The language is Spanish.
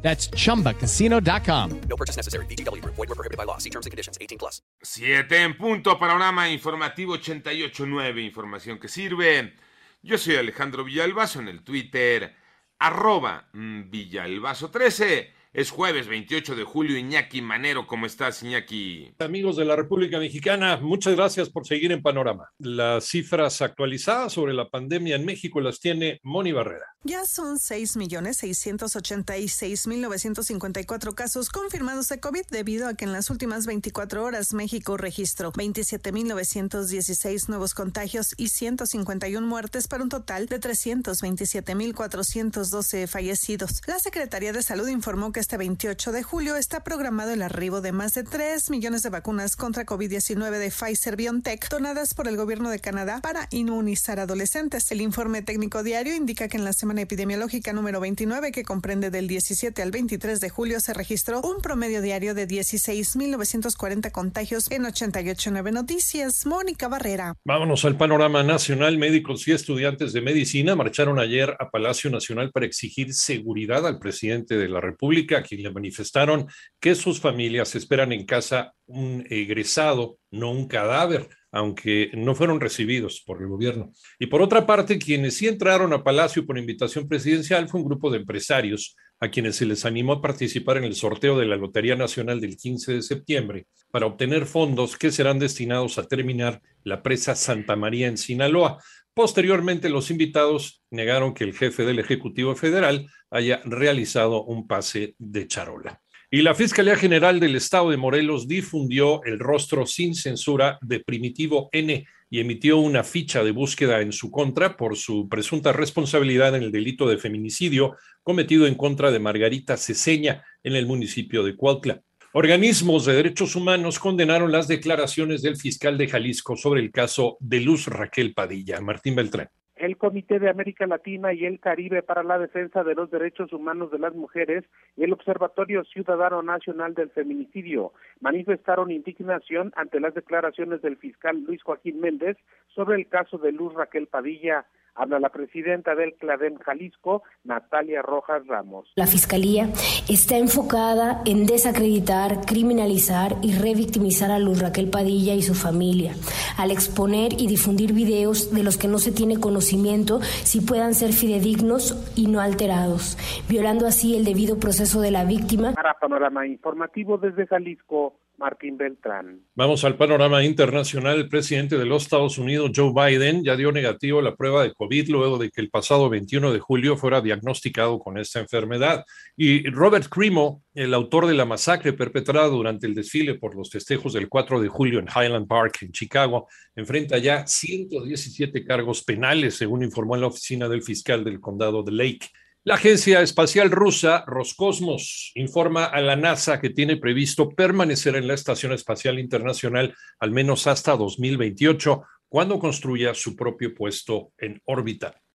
That's chumbacasino.com. No purchase necessary. BGW. Void were prohibited by law. See terms and conditions. 18 plus. 7 en punto, panorama informativo 88.9, información que sirve. Yo soy Alejandro Villalbazo en el Twitter, arroba mm, Villalbazo13. Es jueves 28 de julio, Iñaki Manero, ¿cómo estás, Iñaki? Amigos de la República Mexicana, muchas gracias por seguir en Panorama. Las cifras actualizadas sobre la pandemia en México las tiene Moni Barrera. Ya son 6.686.954 casos confirmados de COVID debido a que en las últimas 24 horas México registró 27.916 nuevos contagios y 151 muertes para un total de 327.412 fallecidos. La Secretaría de Salud informó que este 28 de julio está programado el arribo de más de 3 millones de vacunas contra COVID-19 de Pfizer BioNTech donadas por el gobierno de Canadá para inmunizar adolescentes. El informe técnico diario indica que en la semana epidemiológica número 29, que comprende del 17 al 23 de julio, se registró un promedio diario de 16.940 contagios en 88.9 Noticias. Mónica Barrera. Vámonos al panorama nacional. Médicos y estudiantes de medicina marcharon ayer a Palacio Nacional para exigir seguridad al presidente de la República, a quien le manifestaron que sus familias esperan en casa un egresado, no un cadáver aunque no fueron recibidos por el gobierno. Y por otra parte, quienes sí entraron a Palacio por invitación presidencial fue un grupo de empresarios a quienes se les animó a participar en el sorteo de la Lotería Nacional del 15 de septiembre para obtener fondos que serán destinados a terminar la presa Santa María en Sinaloa. Posteriormente, los invitados negaron que el jefe del Ejecutivo Federal haya realizado un pase de charola. Y la Fiscalía General del Estado de Morelos difundió el rostro sin censura de Primitivo N y emitió una ficha de búsqueda en su contra por su presunta responsabilidad en el delito de feminicidio cometido en contra de Margarita Ceseña en el municipio de Cuautla. Organismos de derechos humanos condenaron las declaraciones del fiscal de Jalisco sobre el caso de Luz Raquel Padilla. Martín Beltrán el Comité de América Latina y el Caribe para la Defensa de los Derechos Humanos de las Mujeres y el Observatorio Ciudadano Nacional del Feminicidio manifestaron indignación ante las declaraciones del fiscal Luis Joaquín Méndez sobre el caso de Luz Raquel Padilla. Habla la presidenta del CLADEN Jalisco, Natalia Rojas Ramos. La Fiscalía está enfocada en desacreditar, criminalizar y revictimizar a Luz Raquel Padilla y su familia, al exponer y difundir videos de los que no se tiene conocimiento si puedan ser fidedignos y no alterados, violando así el debido proceso de la víctima. Para Panorama Informativo desde Jalisco, Martín Beltrán. Vamos al panorama internacional. El presidente de los Estados Unidos, Joe Biden, ya dio negativo la prueba de COVID luego de que el pasado 21 de julio fuera diagnosticado con esta enfermedad. Y Robert Crimo, el autor de la masacre perpetrada durante el desfile por los festejos del 4 de julio en Highland Park, en Chicago, enfrenta ya 117 cargos penales, según informó la oficina del fiscal del condado de Lake. La Agencia Espacial Rusa Roscosmos informa a la NASA que tiene previsto permanecer en la Estación Espacial Internacional al menos hasta 2028, cuando construya su propio puesto en órbita.